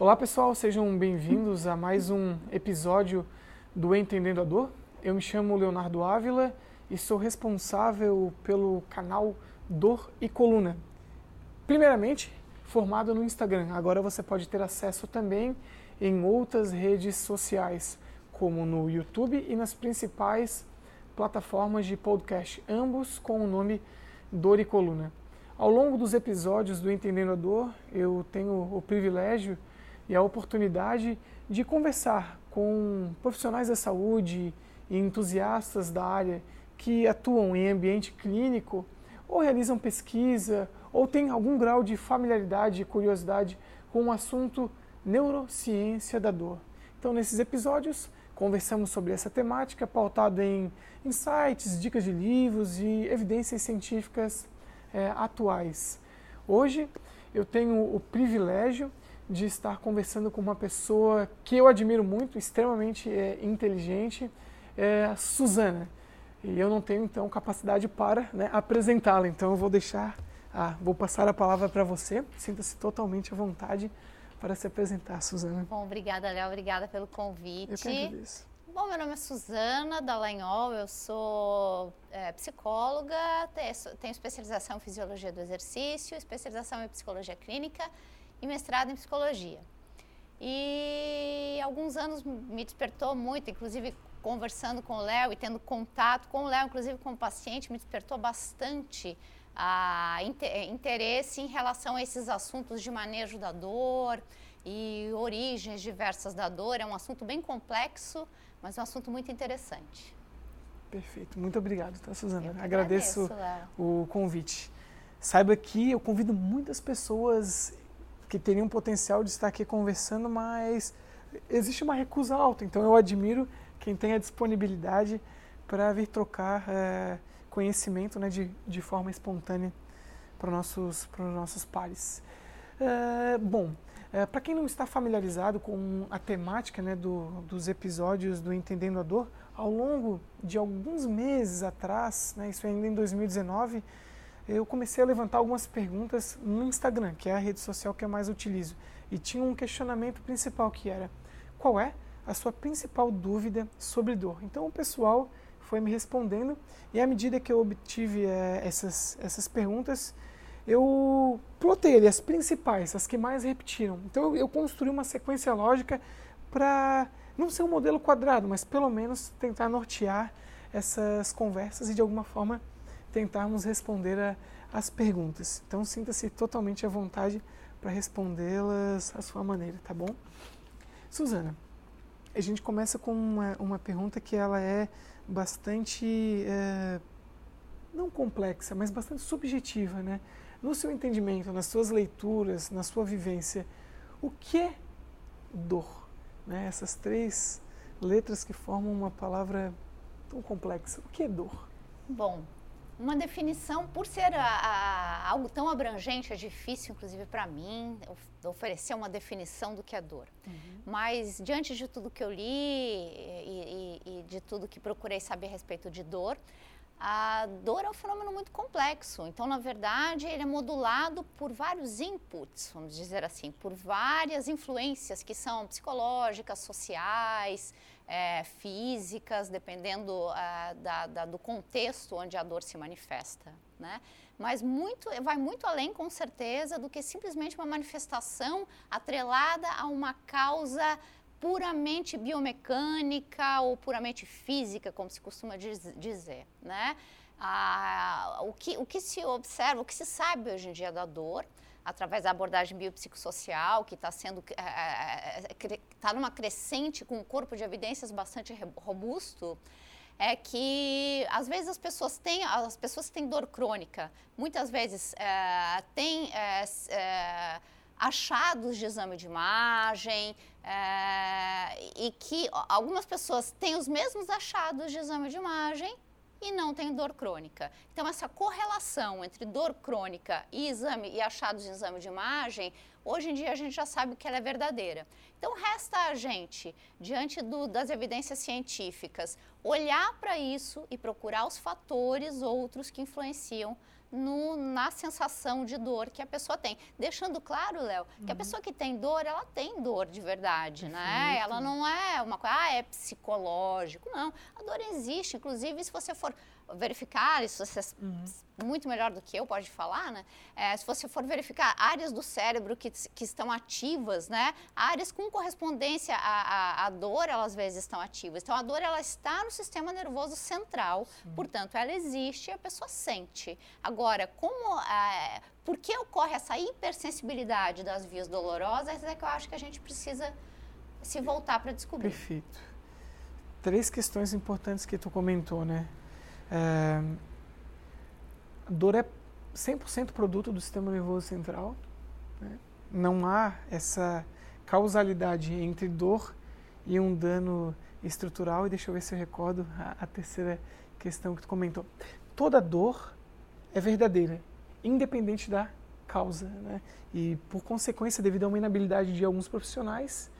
Olá pessoal, sejam bem-vindos a mais um episódio do Entendendo a Dor. Eu me chamo Leonardo Ávila e sou responsável pelo canal Dor e Coluna. Primeiramente, formado no Instagram. Agora você pode ter acesso também em outras redes sociais, como no YouTube e nas principais plataformas de podcast, ambos com o nome Dor e Coluna. Ao longo dos episódios do Entendendo a Dor, eu tenho o privilégio e a oportunidade de conversar com profissionais da saúde e entusiastas da área que atuam em ambiente clínico ou realizam pesquisa ou têm algum grau de familiaridade e curiosidade com o assunto neurociência da dor. Então, nesses episódios, conversamos sobre essa temática pautada em insights, dicas de livros e evidências científicas é, atuais. Hoje, eu tenho o privilégio de estar conversando com uma pessoa que eu admiro muito, extremamente é, inteligente, é a Suzana. E eu não tenho, então, capacidade para né, apresentá-la. Então, eu vou deixar, ah, vou passar a palavra para você. Sinta-se totalmente à vontade para se apresentar, Suzana. Bom, obrigada, Léo. Obrigada pelo convite. Eu que agradeço. Bom, meu nome é Suzana Dallagnol, eu sou é, psicóloga, tenho especialização em fisiologia do exercício, especialização em psicologia clínica e mestrado em psicologia. E alguns anos me despertou muito, inclusive conversando com o Léo e tendo contato com o Léo, inclusive com o paciente, me despertou bastante a interesse em relação a esses assuntos de manejo da dor e origens diversas da dor. É um assunto bem complexo, mas um assunto muito interessante. Perfeito. Muito obrigado, tá, Suzana? Agradeço, agradeço o convite. Saiba que eu convido muitas pessoas que teriam potencial de estar aqui conversando, mas existe uma recusa alta. Então eu admiro quem tem a disponibilidade para vir trocar é, conhecimento né, de, de forma espontânea para os nossos, nossos pares. É, bom, é, para quem não está familiarizado com a temática né, do, dos episódios do Entendendo a Dor, ao longo de alguns meses atrás, né, isso ainda em 2019, eu comecei a levantar algumas perguntas no Instagram, que é a rede social que eu mais utilizo. E tinha um questionamento principal que era: qual é a sua principal dúvida sobre dor? Então o pessoal foi me respondendo e à medida que eu obtive é, essas, essas perguntas, eu plotei as principais, as que mais repetiram. Então eu construí uma sequência lógica para não ser um modelo quadrado, mas pelo menos tentar nortear essas conversas e de alguma forma tentarmos responder as perguntas. Então sinta-se totalmente à vontade para respondê-las à sua maneira, tá bom? Suzana, a gente começa com uma, uma pergunta que ela é bastante, é, não complexa, mas bastante subjetiva, né? No seu entendimento, nas suas leituras, na sua vivência, o que é dor? Né? Essas três letras que formam uma palavra tão complexa. O que é dor? Bom, uma definição, por ser a, a, algo tão abrangente, é difícil, inclusive para mim, oferecer uma definição do que é dor. Uhum. Mas, diante de tudo que eu li e, e, e, de tudo que procurei saber a respeito de dor, a dor é um fenômeno muito complexo. Então, na verdade, ele é modulado por vários inputs, vamos dizer assim, por várias influências que são psicológicas, sociais, é, físicas, dependendo é, da, da, do contexto onde a dor se manifesta, né? Mas muito, vai muito além, com certeza, do que simplesmente uma manifestação atrelada a uma causa puramente biomecânica ou puramente física, como se costuma diz, dizer, né? Ah, o, que, o que se observa, o que se sabe hoje em dia da dor, através da abordagem biopsicossocial, que está sendo está é, é, é numa crescente com um corpo de evidências bastante robusto, é que às vezes as pessoas têm as pessoas que têm dor crônica, muitas vezes é, têm é, é, achados de exame de imagem e que algumas pessoas têm os mesmos achados de exame de imagem e não tem dor crônica. Então, essa correlação entre dor crônica e exame e achados de exame de imagem, hoje em dia a gente já sabe que ela é verdadeira. Então, resta a gente, diante do, das evidências científicas, olhar para isso e procurar os fatores outros que influenciam no, na sensação de dor que a pessoa tem. Deixando claro, Léo, que a uhum. pessoa que tem dor, ela tem dor de verdade, Perfeito. né? Ela não é uma coisa, ah, é psicológico. Não, a dor existe. Inclusive, se você for verificar, isso você uhum. muito melhor do que eu pode falar, né? É, se você for verificar áreas do cérebro que, que estão ativas, né? Áreas com correspondência à, à, à, dor, elas às vezes estão ativas. Então, a dor, ela está no sistema nervoso central, Sim. portanto, ela existe e a pessoa sente. Agora, como... É, por que ocorre essa hipersensibilidade das vias dolorosas é que eu acho que a gente precisa se voltar para descobrir. Perfeito. Três questões importantes que tu comentou, né? É, dor é 100% produto do sistema nervoso central. Né? Não há essa causalidade entre dor e um dano estrutural. E deixa eu ver se eu recordo a, a terceira questão que tu comentou. Toda dor é verdadeira, independente da causa. Né? E, por consequência, devido a uma inabilidade de alguns profissionais,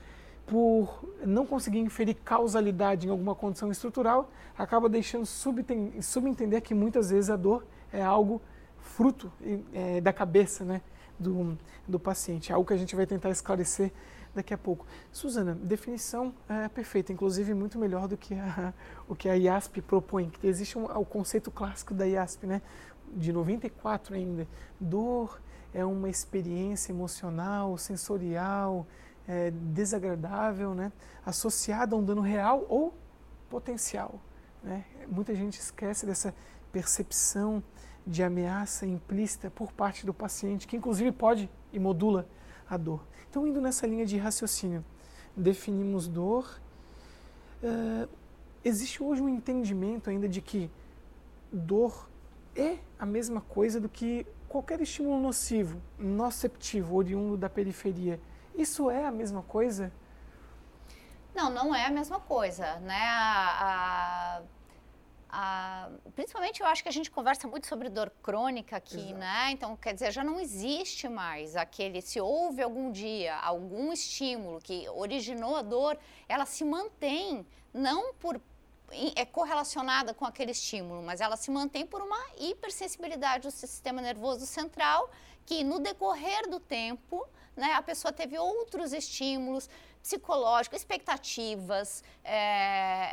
por não conseguir inferir causalidade em alguma condição estrutural, acaba deixando subentender que muitas vezes a dor é algo fruto é, da cabeça né, do, do paciente, algo que a gente vai tentar esclarecer daqui a pouco. Suzana, definição é perfeita, inclusive muito melhor do que a, o que a IASP propõe, que existe um, o conceito clássico da IASP, né, de 94 ainda. Dor é uma experiência emocional, sensorial, é, desagradável, né, associada a um dano real ou potencial. Né? Muita gente esquece dessa percepção de ameaça implícita por parte do paciente, que inclusive pode e modula a dor. Então, indo nessa linha de raciocínio, definimos dor. Uh, existe hoje um entendimento ainda de que dor é a mesma coisa do que qualquer estímulo nocivo, noceptivo, oriundo da periferia isso é a mesma coisa? Não, não é a mesma coisa, né? A, a, a, principalmente eu acho que a gente conversa muito sobre dor crônica aqui, Exato. né? Então, quer dizer, já não existe mais aquele, se houve algum dia algum estímulo que originou a dor, ela se mantém, não por é correlacionada com aquele estímulo, mas ela se mantém por uma hipersensibilidade do sistema nervoso central que no decorrer do tempo né, a pessoa teve outros estímulos psicológicos, expectativas, é,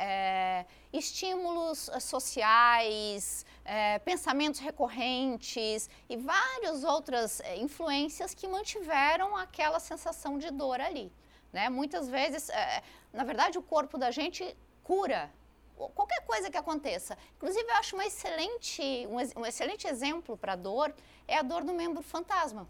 é, estímulos sociais, é, pensamentos recorrentes e várias outras é, influências que mantiveram aquela sensação de dor ali. Né? Muitas vezes, é, na verdade, o corpo da gente cura qualquer coisa que aconteça. Inclusive, eu acho uma excelente, um, um excelente exemplo para dor é a dor do membro fantasma.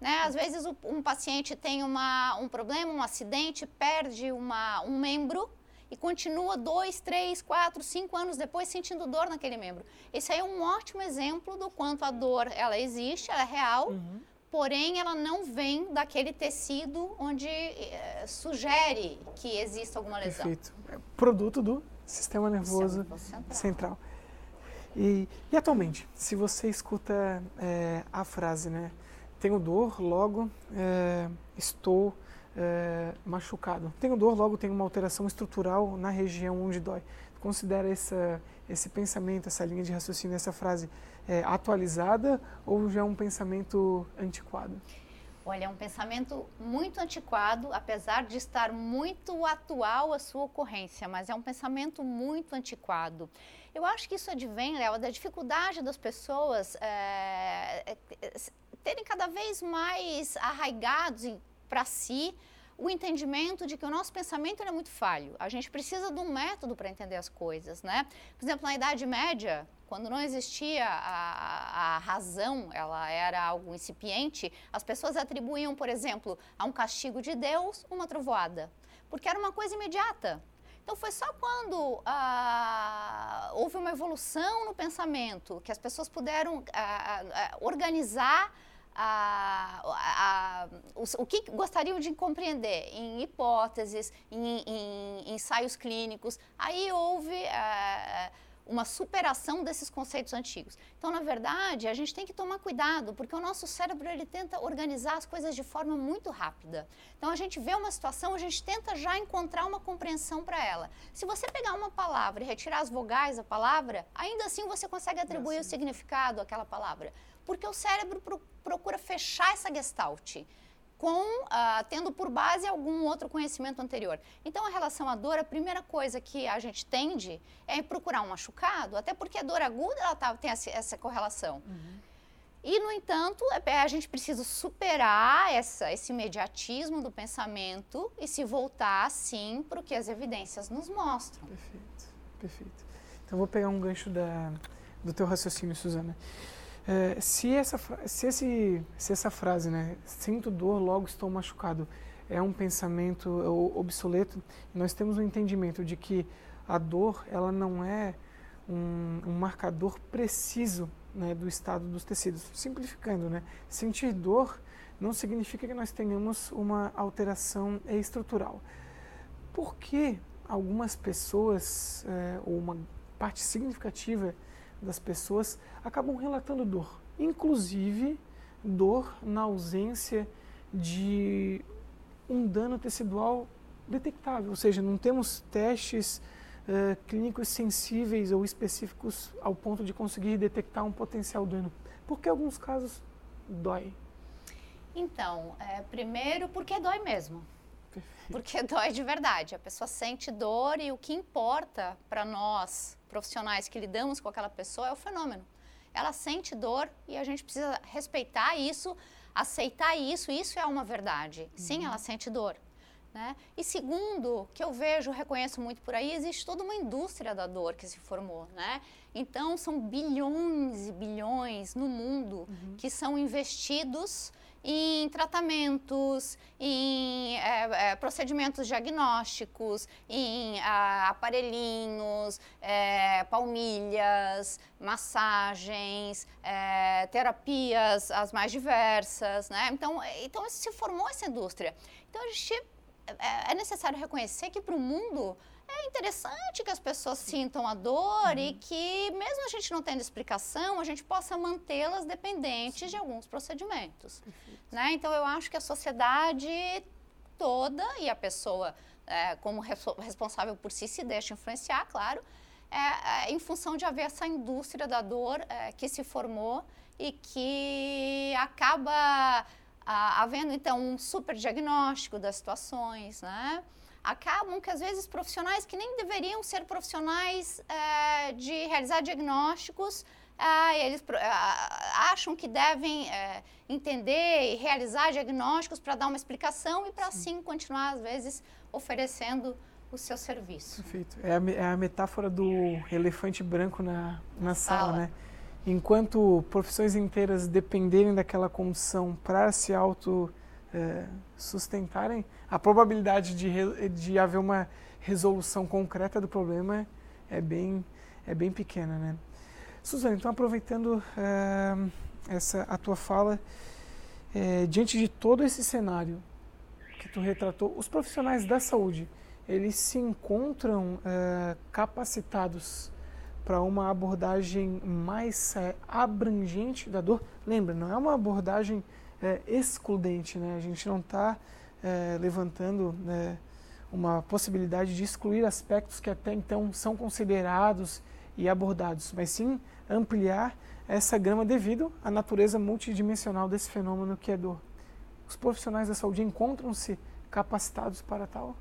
Né? Às vezes o, um paciente tem uma, um problema, um acidente, perde uma, um membro e continua dois, três, quatro, cinco anos depois sentindo dor naquele membro. Esse aí é um ótimo exemplo do quanto a dor ela existe, ela é real, uhum. porém ela não vem daquele tecido onde é, sugere que exista alguma lesão. Perfeito. É produto do sistema nervoso central. central. E, e, atualmente, se você escuta é, a frase, né? Tenho dor, logo é, estou é, machucado. Tenho dor, logo tenho uma alteração estrutural na região onde dói. Considera essa, esse pensamento, essa linha de raciocínio, essa frase é, atualizada ou já é um pensamento antiquado? Olha, é um pensamento muito antiquado, apesar de estar muito atual a sua ocorrência, mas é um pensamento muito antiquado. Eu acho que isso advém, Léo, da dificuldade das pessoas é, terem cada vez mais arraigados para si o entendimento de que o nosso pensamento é muito falho. A gente precisa de um método para entender as coisas, né? Por exemplo, na Idade Média, quando não existia a, a, razão, ela era algo incipiente, as pessoas atribuíam, por exemplo, a um castigo de Deus uma trovoada, porque era uma coisa imediata. Então foi só quando ah, houve uma evolução no pensamento que as pessoas puderam ah, ah, organizar a, a, o, o, que gostariam de compreender em hipóteses, em, em, em ensaios clínicos. Aí houve uma superação desses conceitos antigos. Então, na verdade, a gente tem que tomar cuidado, porque o nosso cérebro ele tenta organizar as coisas de forma muito rápida. Então, a gente vê uma situação, a gente tenta já encontrar uma compreensão para ela. Se você pegar uma palavra e retirar as vogais da palavra, ainda assim você consegue atribuir o significado àquela palavra, porque o cérebro pro procura fechar essa gestalt com uh, tendo por base algum outro conhecimento anterior. Então, a relação à dor, a primeira coisa que a gente tende é procurar um machucado, até porque a dor aguda ela tá, tem essa, essa correlação. Uhum. E, no entanto, é, é, a gente precisa superar essa, esse imediatismo do pensamento e se voltar, sim, para o que as evidências nos mostram. Perfeito, perfeito. Então, vou pegar um gancho da, do teu raciocínio, Suzana. É, se, essa, se, esse, se essa frase, né, sinto dor, logo estou machucado, é um pensamento obsoleto, nós temos um entendimento de que a dor ela não é um, um marcador preciso né, do estado dos tecidos. Simplificando, né, sentir dor não significa que nós tenhamos uma alteração estrutural. Por que algumas pessoas, é, ou uma parte significativa das pessoas acabam relatando dor, inclusive dor na ausência de um dano tecidual detectável, ou seja, não temos testes uh, clínicos sensíveis ou específicos ao ponto de conseguir detectar um potencial dano. Porque alguns casos dói. Então, é, primeiro porque dói mesmo. Perfeito. Porque dói de verdade. A pessoa sente dor e o que importa para nós profissionais que lidamos com aquela pessoa é o fenômeno. Ela sente dor e a gente precisa respeitar isso, aceitar isso, isso é uma verdade. Sim, ela sente dor. Né? E segundo, que eu vejo, reconheço muito por aí, existe toda uma indústria da dor que se formou. Né? Então, são bilhões e bilhões no mundo uhum. que são investidos em tratamentos, em é, é, procedimentos diagnósticos, em a, aparelhinhos, é, palmilhas, massagens, terapias as mais diversas, né? Então, então se formou essa indústria. Então a gente é necessário reconhecer que para o mundo é interessante que as pessoas sintam a dor uhum. e que, mesmo a gente não tendo explicação, a gente possa mantê-las dependentes de alguns procedimentos. Né? Então, eu acho que a sociedade toda e a pessoa, é, como responsável por si, se deixa influenciar, claro, é, é, em função de haver essa indústria da dor é, que se formou e que acaba a, havendo, então, um super diagnóstico das situações, né? Acabam que às vezes profissionais que nem deveriam ser profissionais é, de realizar diagnósticos, é, eles é, acham que devem entender e realizar diagnósticos para dar uma explicação e para assim continuar às vezes oferecendo o seu serviço. Perfeito. É a, é a metáfora do elefante branco na, na sala, sala, né? Enquanto profissões inteiras dependerem daquela condição para se auto é, sustentarem, a probabilidade de, de haver uma resolução concreta do problema é bem, é bem pequena. Né? Suzana, então aproveitando é, essa, a tua fala, é, diante de todo esse cenário que tu retratou, os profissionais da saúde, eles se encontram é, capacitados para uma abordagem mais é, abrangente da dor? Lembra, não é uma abordagem excludente, né? A gente não está é, levantando né, uma possibilidade de excluir aspectos que até então são considerados e abordados, mas sim ampliar essa grama devido à natureza multidimensional desse fenômeno que é dor. Os profissionais da saúde encontram-se capacitados para tal?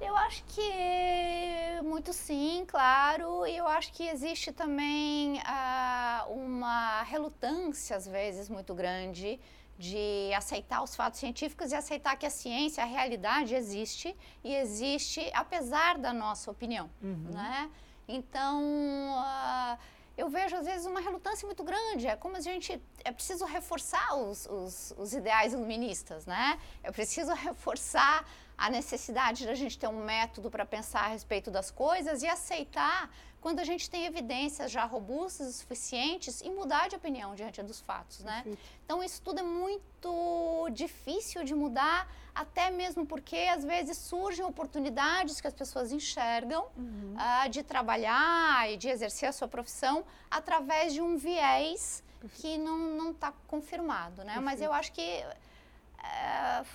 Eu acho que muito sim, claro. E eu acho que existe também ah, uma relutância, às vezes, muito grande de aceitar os fatos científicos e aceitar que a ciência, a realidade existe e existe apesar da nossa opinião, uhum. né? Então, uh, eu vejo às vezes uma relutância muito grande. É como a gente é preciso reforçar os, os, os ideais iluministas, né? É preciso reforçar a necessidade da gente ter um método para pensar a respeito das coisas e aceitar quando a gente tem evidências já robustas e suficientes e mudar de opinião diante dos fatos, né? Então isso tudo é muito difícil de mudar, até mesmo porque às vezes surgem oportunidades que as pessoas enxergam uhum. uh, de trabalhar e de exercer a sua profissão através de um viés que não está confirmado, né? Perfeito. Mas eu acho que uh,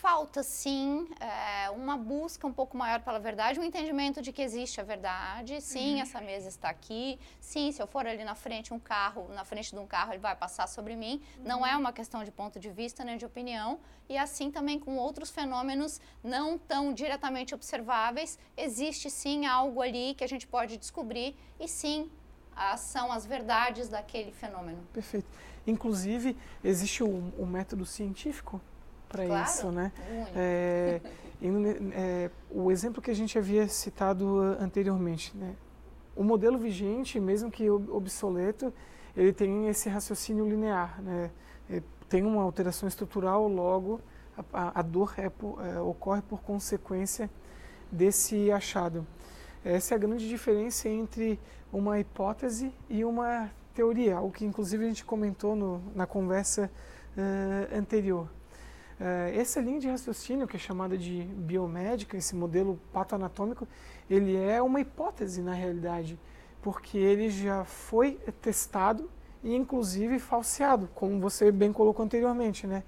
falta sim é, uma busca um pouco maior pela verdade, um entendimento de que existe a verdade. Sim, uhum. essa mesa está aqui. Sim, se eu for ali na frente um carro, na frente de um carro, ele vai passar sobre mim. Uhum. Não é uma questão de ponto de vista nem de opinião. E assim também com outros fenômenos não tão diretamente observáveis, existe sim algo ali que a gente pode descobrir e sim são as verdades daquele fenômeno. Perfeito. Inclusive, existe o, o método científico para claro, isso, né? É, é, o exemplo que a gente havia citado anteriormente, né? O modelo vigente, mesmo que obsoleto, ele tem esse raciocínio linear, né? É, tem uma alteração estrutural, logo a, a dor é, é, ocorre por consequência desse achado. Essa é a grande diferença entre uma hipótese e uma teoria, o que inclusive a gente comentou no, na conversa uh, anterior. Uh, essa linha de raciocínio, que é chamada de biomédica, esse modelo patoanatômico, ele é uma hipótese na realidade, porque ele já foi testado e inclusive falseado, como você bem colocou anteriormente. Né?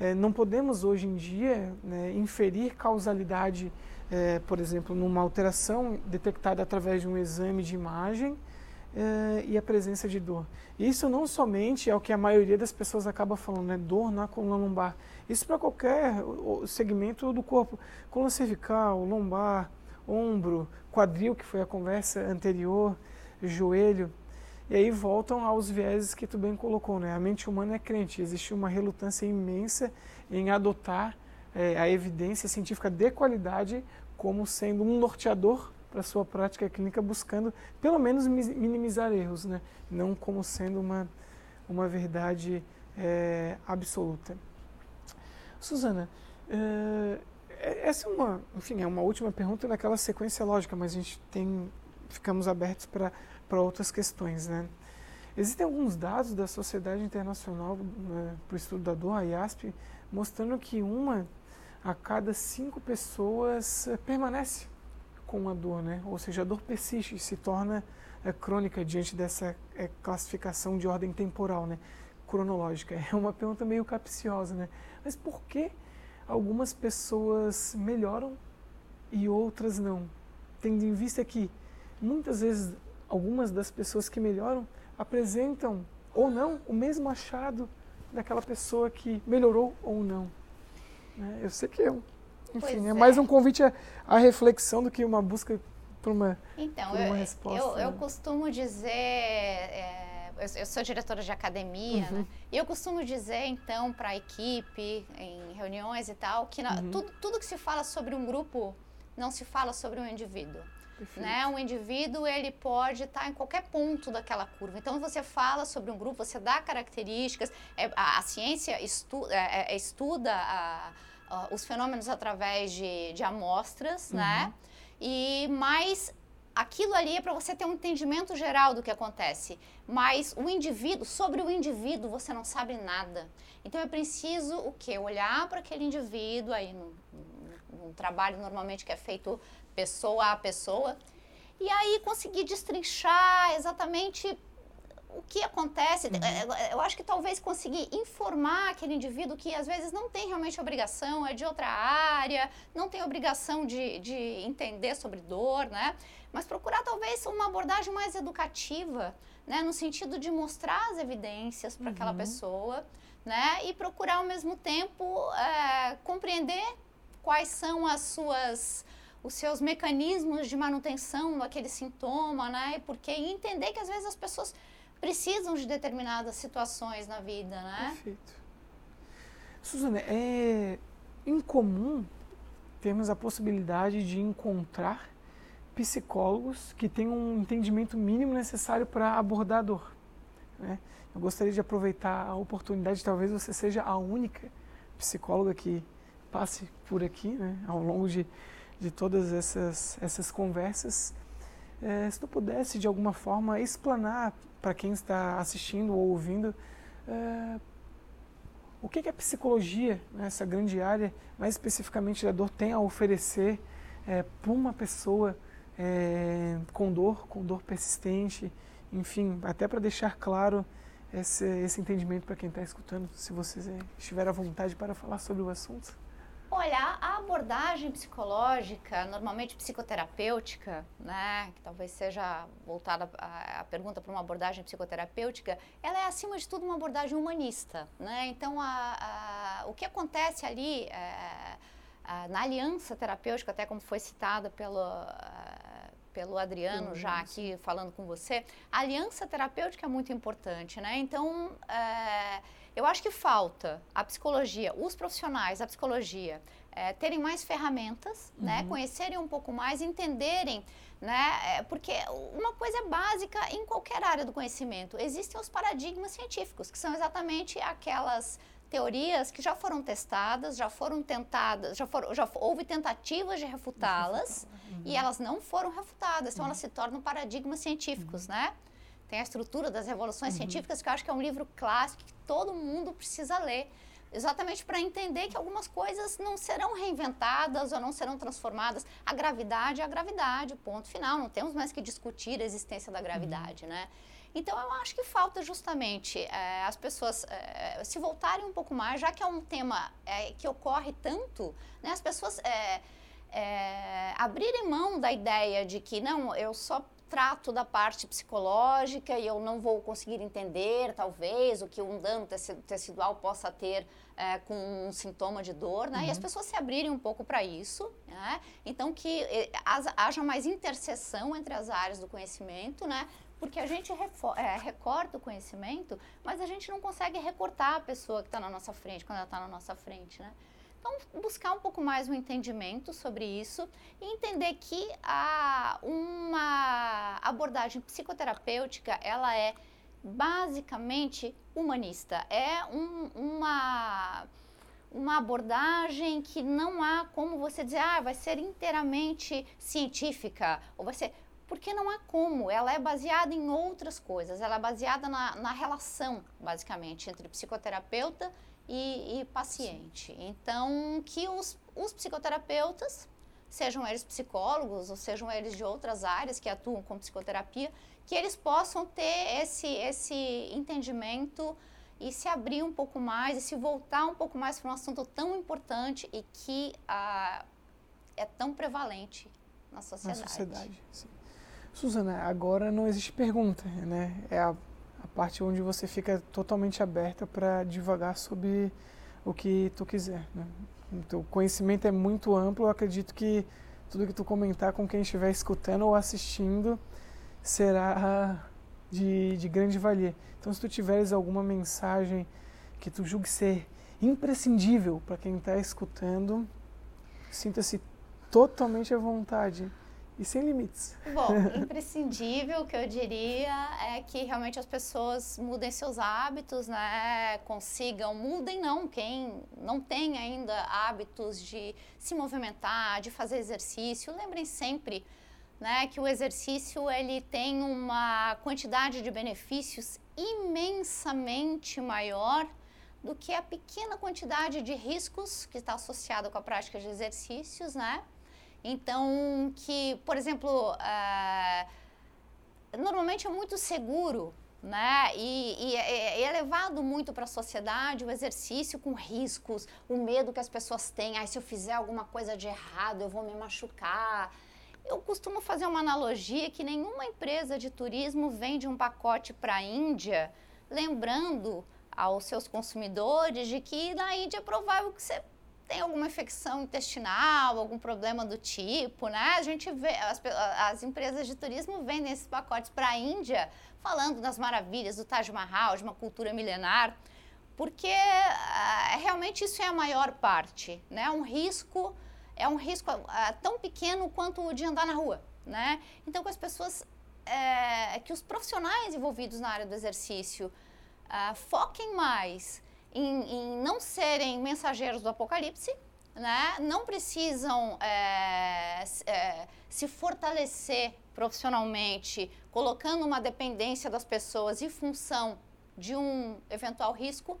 É, não podemos hoje em dia né, inferir causalidade, é, por exemplo, numa alteração detectada através de um exame de imagem é, e a presença de dor. Isso não somente é o que a maioria das pessoas acaba falando, né? dor na coluna lombar. Isso para qualquer segmento do corpo. Coluna cervical, lombar, ombro, quadril, que foi a conversa anterior, joelho. E aí voltam aos vieses que tu bem colocou, né? A mente humana é crente, existe uma relutância imensa em adotar é, a evidência científica de qualidade como sendo um norteador para sua prática clínica, buscando pelo menos minimizar erros, né? Não como sendo uma, uma verdade é, absoluta. Suzana, uh, essa é uma, enfim, é uma última pergunta naquela sequência lógica, mas a gente tem, ficamos abertos para outras questões, né? Existem alguns dados da Sociedade Internacional né, para o Estudo da Dor, a IASP, mostrando que uma a cada cinco pessoas uh, permanece com a dor, né? Ou seja, a dor persiste, se torna uh, crônica diante dessa classificação de ordem temporal, né? Cronológica. É uma pergunta meio capciosa, né? Mas por que algumas pessoas melhoram e outras não? Tendo em vista que muitas vezes algumas das pessoas que melhoram apresentam ou não o mesmo achado daquela pessoa que melhorou ou não. Né? Eu sei que é um, enfim, é, é, mais um convite à, à, reflexão do que uma busca por uma, então, por uma eu, resposta. Eu, eu né? costumo dizer é, eu, eu, sou diretora de academia, uhum. né? E eu costumo dizer, então, para a equipe, em reuniões e tal, que na, uhum. tudo, tudo que se fala sobre um grupo não se fala sobre um indivíduo. Né? Um indivíduo ele pode estar tá em qualquer ponto daquela curva. Então você fala sobre um grupo, você dá características. É, a, a, ciência estu, é, é, estuda a, a, os fenômenos através de, de amostras, né? uhum. né? E mais aquilo ali é para você ter um entendimento geral do que acontece, mas o indivíduo, sobre o indivíduo, você não sabe nada. Então é preciso o quê? Olhar para aquele indivíduo aí num, num, trabalho normalmente que é feito pessoa a pessoa e aí conseguir destrinchar exatamente o que acontece, uhum. É, é, eu acho que talvez conseguir informar aquele indivíduo que às vezes não tem realmente obrigação, é de outra área, não tem obrigação de, de entender sobre dor, né? Mas procurar talvez uma abordagem mais educativa, né? No sentido de mostrar as evidências para uhum. aquela pessoa, né? E procurar ao mesmo tempo é, compreender quais são as suas os seus mecanismos de manutenção daquele sintoma, né? Porque entender que às vezes as pessoas precisam de determinadas situações na vida, né? Perfeito. Suzana, é incomum termos a possibilidade de encontrar psicólogos que tenham um entendimento mínimo necessário para abordar a dor. Né? Eu gostaria de aproveitar a oportunidade, talvez você seja a única psicóloga que passe por aqui, né, ao longo de, de todas essas, essas conversas, É, se tu pudesse, de alguma forma, explanar para quem está assistindo ou ouvindo é, o que, que a psicologia, né, essa grande área, mais especificamente da dor, tem a oferecer é, para uma pessoa é, com dor, com dor persistente, enfim, até para deixar claro esse, esse entendimento para quem está escutando, se você estiver à vontade para falar sobre o assunto. Olha, a abordagem psicológica, normalmente psicoterapêutica, né, que talvez seja voltada a, a pergunta para uma abordagem psicoterapêutica, ela é acima de tudo uma abordagem humanista, né? Então, a, a, o que acontece ali é, na aliança terapêutica, até como foi citada pelo pelo Adriano já aqui falando com você, a aliança terapêutica é muito importante, né? Então, é, eu acho que falta a psicologia, os profissionais da psicologia, é, terem mais ferramentas, né? uhum. né? Conhecerem um pouco mais, entenderem, né? É, porque uma coisa é básica em qualquer área do conhecimento. Existem os paradigmas científicos, que são exatamente aquelas teorias que já foram testadas, já foram tentadas, já, foram, já houve tentativas de refutá-las uhum. e elas não foram refutadas. Então, uhum. elas se tornam paradigmas científicos, uhum. né? Tem a estrutura das revoluções uhum. científicas, que eu acho que é um livro clássico que todo mundo precisa ler, exatamente para entender que algumas coisas não serão reinventadas ou não serão transformadas. A gravidade é a gravidade, ponto final. Não temos mais que discutir a existência da gravidade, uhum. né? Então, eu acho que falta justamente é, as pessoas é, se voltarem um pouco mais, já que é um tema é, que ocorre tanto, né, as pessoas abrirem mão da ideia de que, não, eu só trato da parte psicológica e eu não vou conseguir entender, talvez, o que um dano tecidual possa ter é, com um sintoma de dor, né? Uhum. E as uhum. pessoas se abrirem um pouco para isso, né? Então, que haja mais interseção entre as áreas do conhecimento, né? Porque a gente é, recorta o conhecimento, mas a gente não consegue recortar a pessoa que está na nossa frente, quando ela está na nossa frente, né? Então, buscar um pouco mais um entendimento sobre isso e entender que a, uma abordagem psicoterapêutica, ela é basicamente humanista. É um, uma, uma abordagem que não há como você dizer, ah, vai ser inteiramente científica, ou vai ser porque não há como. Ela é baseada em outras coisas. Ela é baseada na, na relação, basicamente, entre psicoterapeuta e, e paciente. Então, que os, os psicoterapeutas, sejam eles psicólogos ou sejam eles de outras áreas que atuam com psicoterapia, que eles possam ter esse, esse entendimento e se abrir um pouco mais e se voltar um pouco mais para um assunto tão importante e que ah, é tão prevalente na sociedade. Na sociedade, sim. Suzana, agora não existe pergunta, né? É a parte onde você fica totalmente aberta para divagar sobre o que tu quiser. Né? O conhecimento é muito amplo, eu acredito que tudo que tu comentar com quem estiver escutando ou assistindo será de, de grande valia. Então, se tu tiveres alguma mensagem que tu julgue ser imprescindível para quem está escutando, sinta-se totalmente à vontade e sem limites. Bom, imprescindível, o que eu diria é que realmente as pessoas mudem seus hábitos, né? Consigam, mudem não, quem não tem ainda hábitos de se movimentar, de fazer exercício, lembrem sempre, né, que o exercício ele tem uma quantidade de benefícios imensamente maior do que a pequena quantidade de riscos que está associada com a prática de exercícios, né? Então, que, por exemplo, uh, normalmente é muito seguro né? E, e, é, é levado muito para a sociedade o exercício com riscos, o medo que as pessoas têm. Ah, se eu fizer alguma coisa de errado, eu vou me machucar. Eu costumo fazer uma analogia que nenhuma empresa de turismo vende um pacote para a Índia, lembrando aos seus consumidores de que na Índia é provável que você tem alguma infecção intestinal, algum problema do tipo, né? A gente vê, as, as empresas de turismo vendem esses pacotes para a Índia, falando das maravilhas do Taj Mahal, de uma cultura milenar, porque uh, realmente isso é a maior parte, né? Um risco, é um risco uh, tão pequeno quanto o de andar na rua, né? Então, que as pessoas, é, que os profissionais envolvidos na área do exercício uh, foquem mais em, em não serem mensageiros do apocalipse, né, não precisam é, é, se fortalecer profissionalmente, colocando uma dependência das pessoas em função de um eventual risco,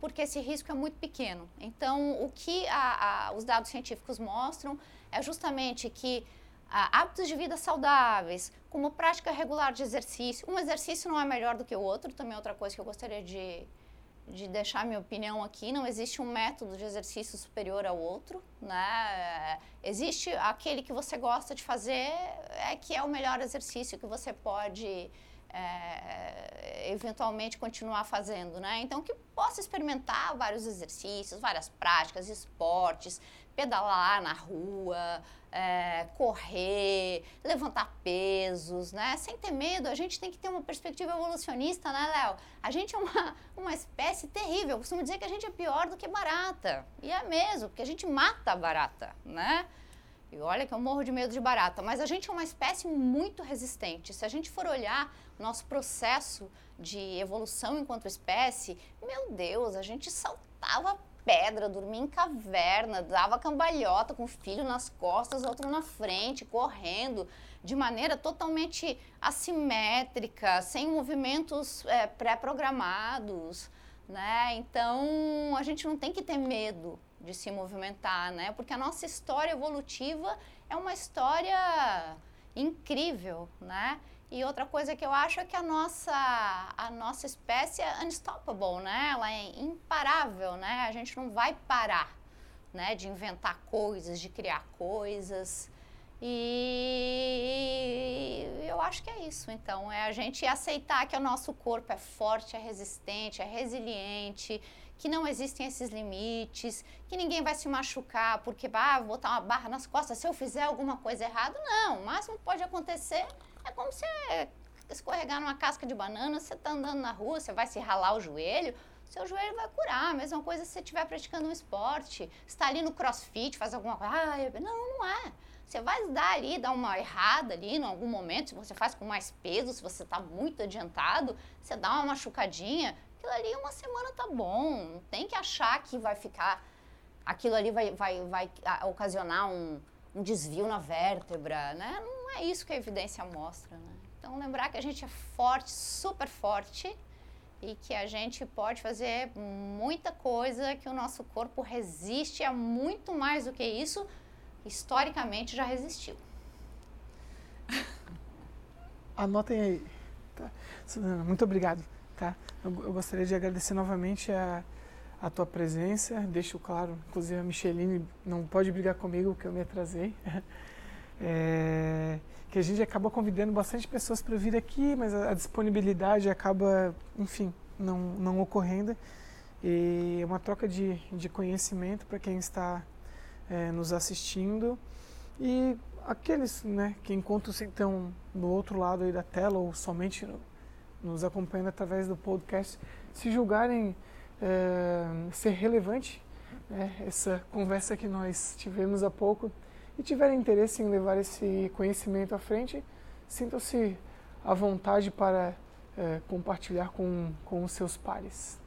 porque esse risco é muito pequeno. Então, o que a, a, os dados científicos mostram é justamente que a, hábitos de vida saudáveis, como prática regular de exercício, um exercício não é melhor do que o outro, também é outra coisa que eu gostaria de, de deixar minha opinião aqui, não existe um método de exercício superior ao outro, né? Existe aquele que você gosta de fazer, é que é o melhor exercício que você pode é, eventualmente continuar fazendo, né? Então, que possa experimentar vários exercícios, várias práticas, esportes, pedalar na rua, é, correr, levantar pesos, né? Sem ter medo, a gente tem que ter uma perspectiva evolucionista, né, Léo? A gente é uma, uma espécie terrível. Eu costumo dizer que a gente é pior do que barata. E é mesmo, porque a gente mata a barata, né? E olha que eu morro de medo de barata, mas a gente é uma espécie muito resistente. Se a gente for olhar nosso processo de evolução enquanto espécie, meu Deus, a gente saltava pedra, dormia em caverna, dava cambalhota com o filho nas costas, outro na frente, correndo, de maneira totalmente assimétrica, sem movimentos é, pré-programados. Né? Então, a gente não tem que ter medo de se movimentar, né? Porque a nossa história evolutiva é uma história incrível, né? E outra coisa que eu acho é que a nossa, a nossa espécie é unstoppable, né? Ela é imparável, né? A gente não vai parar, né? De inventar coisas, de criar coisas. E eu acho que é isso. Então, é a gente aceitar que o nosso corpo é forte, é resistente, é resiliente, que não existem esses limites, que ninguém vai se machucar porque, ah, vou botar uma barra nas costas se eu fizer alguma coisa errada. Não, o máximo que pode acontecer é como você escorregar numa casca de banana, você está andando na rua, você vai se ralar o joelho, seu joelho vai curar. Mesma coisa se você estiver praticando um esporte, está ali no crossfit, faz alguma coisa. Ah, não, não é. Você vai dar ali, dar uma errada ali em algum momento, se você faz com mais peso, se você está muito adiantado, você dá uma machucadinha, aquilo ali uma semana tá bom. Não tem que achar que vai ficar. Aquilo ali vai, vai, vai ocasionar um, um desvio na vértebra, né? Não é isso que a evidência mostra, né? Então, lembrar que a gente é forte, super forte, e que a gente pode fazer muita coisa, que o nosso corpo resiste a muito mais do que isso, historicamente já resistiu. Anotem aí. Tá. Muito obrigado. Tá? Eu, eu, gostaria de agradecer novamente a, a tua presença. Deixo claro, inclusive a Micheline não pode brigar comigo que eu me atrasei. É, que a gente acaba convidando bastante pessoas para vir aqui, mas a, a, disponibilidade acaba, enfim, não, não ocorrendo. E é uma troca de, de conhecimento para quem está é, nos assistindo. E aqueles né, que encontram-se então do outro lado aí da tela ou somente no, nos acompanhando através do podcast, se julgarem é, ser relevante né, essa conversa que nós tivemos há pouco e tiverem interesse em levar esse conhecimento à frente, sintam-se à vontade para é, compartilhar com, com os seus pares.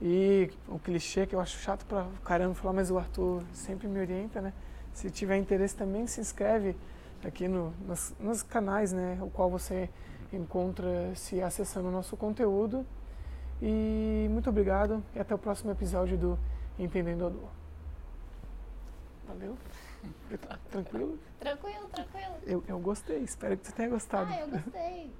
E o clichê que eu acho chato para caramba falar, mas o Arthur sempre me orienta, né? Se tiver interesse também, se inscreve aqui no, nos, canais, né? O qual você encontra-se acessando o nosso conteúdo. E muito obrigado e até o próximo episódio do Entendendo a Dor. Valeu? Tranquilo? Tranquilo, tranquilo. Eu, eu gostei, espero que você tenha gostado. Ah, eu gostei.